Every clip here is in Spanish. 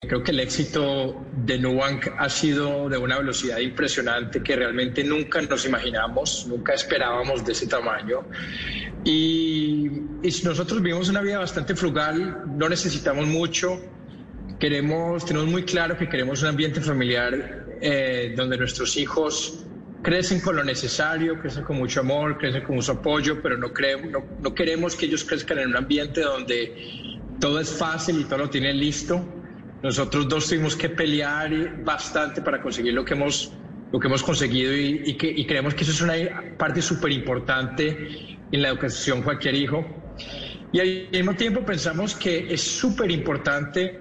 Creo que el éxito de Nubank ha sido de una velocidad impresionante que realmente nunca nos imaginamos, nunca esperábamos de ese tamaño. Y, nosotros vivimos una vida bastante frugal, no necesitamos mucho. Queremos, tenemos muy claro que queremos un ambiente familiar eh, donde nuestros hijos crecen con lo necesario, crecen con mucho amor, crecen con mucho apoyo, pero no, creemos, no, no queremos que ellos crezcan en un ambiente donde todo es fácil y todo lo tienen listo. Nosotros dos tuvimos que pelear bastante para conseguir lo que hemos, lo que hemos conseguido y, y, que, y creemos que eso es una parte súper importante en la educación cualquier hijo. Y al mismo tiempo pensamos que es súper importante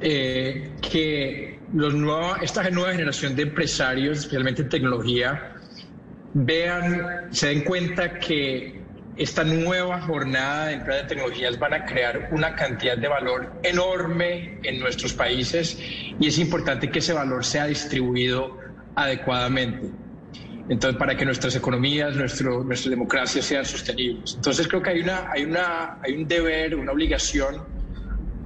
eh, que los nueva, esta nueva generación de empresarios, especialmente en tecnología, vean, se den cuenta que esta nueva jornada de empresas de tecnologías van a crear una cantidad de valor enorme en nuestros países y es importante que ese valor sea distribuido adecuadamente. Entonces, para que nuestras economías, nuestro, nuestras democracias sean sostenibles. Entonces, creo que hay, una, hay, una, hay un deber, una obligación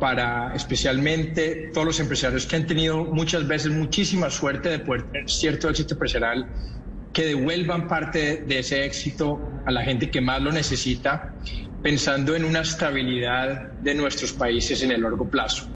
para especialmente todos los empresarios que han tenido muchas veces muchísima suerte de poder tener cierto éxito empresarial, que devuelvan parte de ese éxito a la gente que más lo necesita, pensando en una estabilidad de nuestros países en el largo plazo.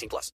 18 plus.